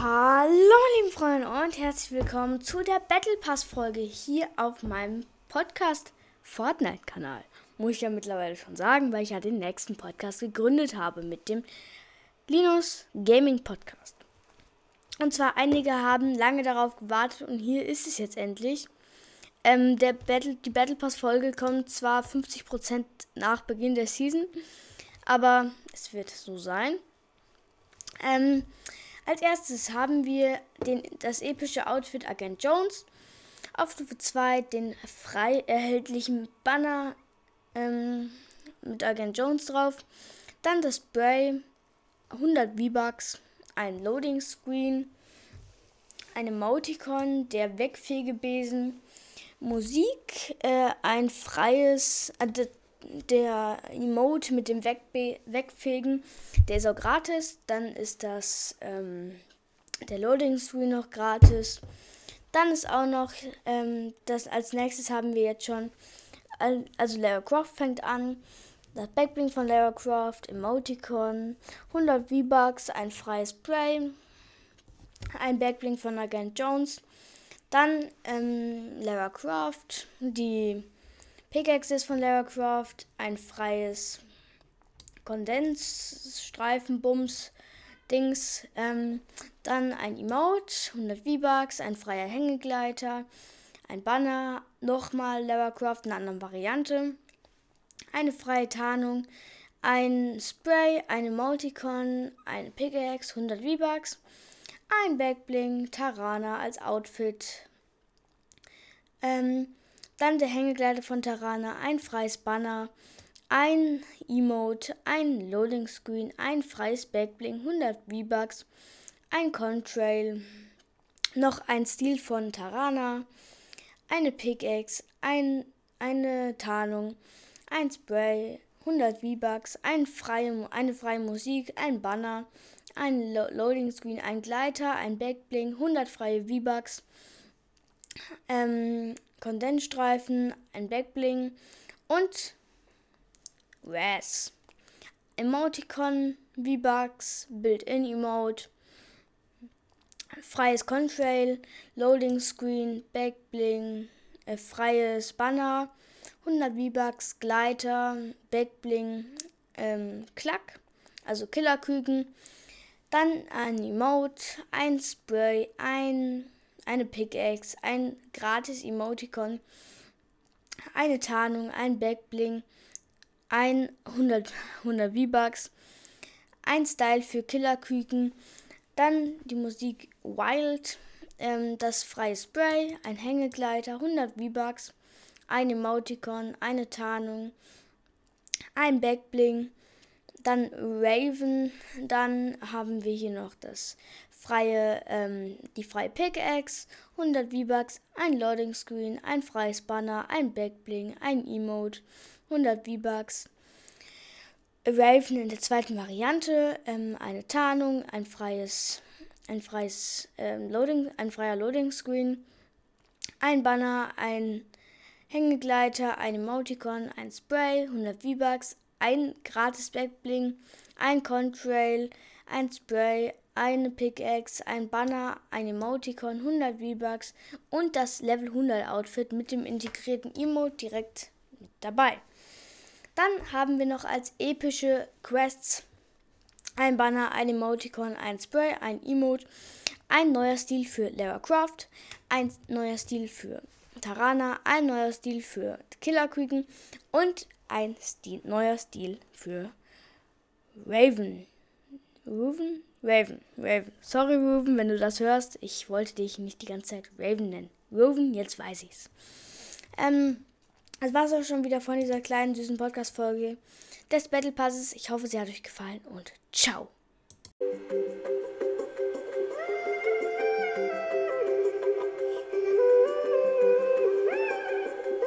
Hallo meine lieben Freunde und herzlich willkommen zu der Battle Pass Folge hier auf meinem Podcast Fortnite Kanal. Muss ich ja mittlerweile schon sagen, weil ich ja den nächsten Podcast gegründet habe mit dem Linus Gaming Podcast. Und zwar einige haben lange darauf gewartet und hier ist es jetzt endlich. Ähm, der Battle, die Battle Pass Folge kommt zwar 50% nach Beginn der Season, aber es wird so sein. Ähm, als erstes haben wir den, das epische Outfit Agent Jones. Auf Stufe 2 den frei erhältlichen Banner ähm, mit Agent Jones drauf. Dann das Spray, 100 V-Bucks, ein Loading Screen, ein Emoticon, der Wegfegebesen, Musik, äh, ein freies, äh, der Emote mit dem Wegbe Wegfegen, der ist auch gratis. Dann ist das ähm, der Loading Screen noch gratis. Dann ist auch noch ähm, das als nächstes haben wir jetzt schon also Lara Croft fängt an. Das Backbling von Lara Croft, Emoticon, 100 V-Bucks, ein freies Spray, ein Backbling von Agent Jones, dann ähm, Lara Croft, die Pickaxe ist von Lara Croft, ein freies Kondensstreifenbums Dings, ähm, dann ein Emote, 100 V-Bucks, ein freier Hängegleiter, ein Banner, nochmal Lara Croft in einer anderen Variante, eine freie Tarnung, ein Spray, eine Multicon, eine Pickaxe, 100 V-Bucks, ein Backbling, Tarana als Outfit, ähm, dann der Hängegleiter von Tarana, ein freies Banner, ein Emote, ein Loading Screen, ein freies Backbling, 100 V-Bucks, ein Contrail, noch ein Stil von Tarana, eine Pickaxe, ein, eine Tarnung, ein Spray, 100 V-Bucks, ein freie, eine freie Musik, ein Banner, ein Lo Loading Screen, ein Gleiter, ein Backbling, 100 freie V-Bucks, ähm, Kondensstreifen, ein Backbling und Res. Emoticon, V-Bucks, Built-in Emote, freies Contrail, Loading Screen, Backbling, äh, freies Banner, 100 V-Bucks, Gleiter, Backbling, ähm, Klack, also Killerküken, dann ein Emote, ein Spray, ein eine Pickaxe, ein gratis Emoticon, eine Tarnung, ein Backbling, ein 100, 100 V-Bucks, ein Style für Killerküken, dann die Musik Wild, ähm, das freie Spray, ein Hängegleiter, 100 V-Bucks, ein Emoticon, eine Tarnung, ein Backbling, dann Raven, dann haben wir hier noch das freie, ähm, die freie Pickaxe, 100 V-Bucks, ein Loading Screen, ein freies Banner, ein Backbling, ein Emote, 100 V-Bucks. Raven in der zweiten Variante, ähm, eine Tarnung, ein freies, ein freies ähm, Loading, ein freier Loading Screen, ein Banner, ein Hängegleiter, ein Emoticon, ein Spray, 100 V-Bucks, ein gratis Backbling, ein Contrail, ein Spray, eine Pickaxe, ein Banner, ein Emoticon, 100 V-Bucks und das Level 100 Outfit mit dem integrierten Emote direkt mit dabei. Dann haben wir noch als epische Quests ein Banner, ein Emoticon, ein Spray, ein Emote, ein neuer Stil für Lara Croft, ein neuer Stil für Tarana, ein neuer Stil für Killerküken und ein Stil, neuer Stil für Raven. Raven? Raven, Raven. Sorry, Raven, wenn du das hörst. Ich wollte dich nicht die ganze Zeit Raven nennen. Raven, jetzt weiß ich's. Ähm, das war's auch schon wieder von dieser kleinen, süßen Podcast-Folge des Battle Passes. Ich hoffe, sie hat euch gefallen und ciao.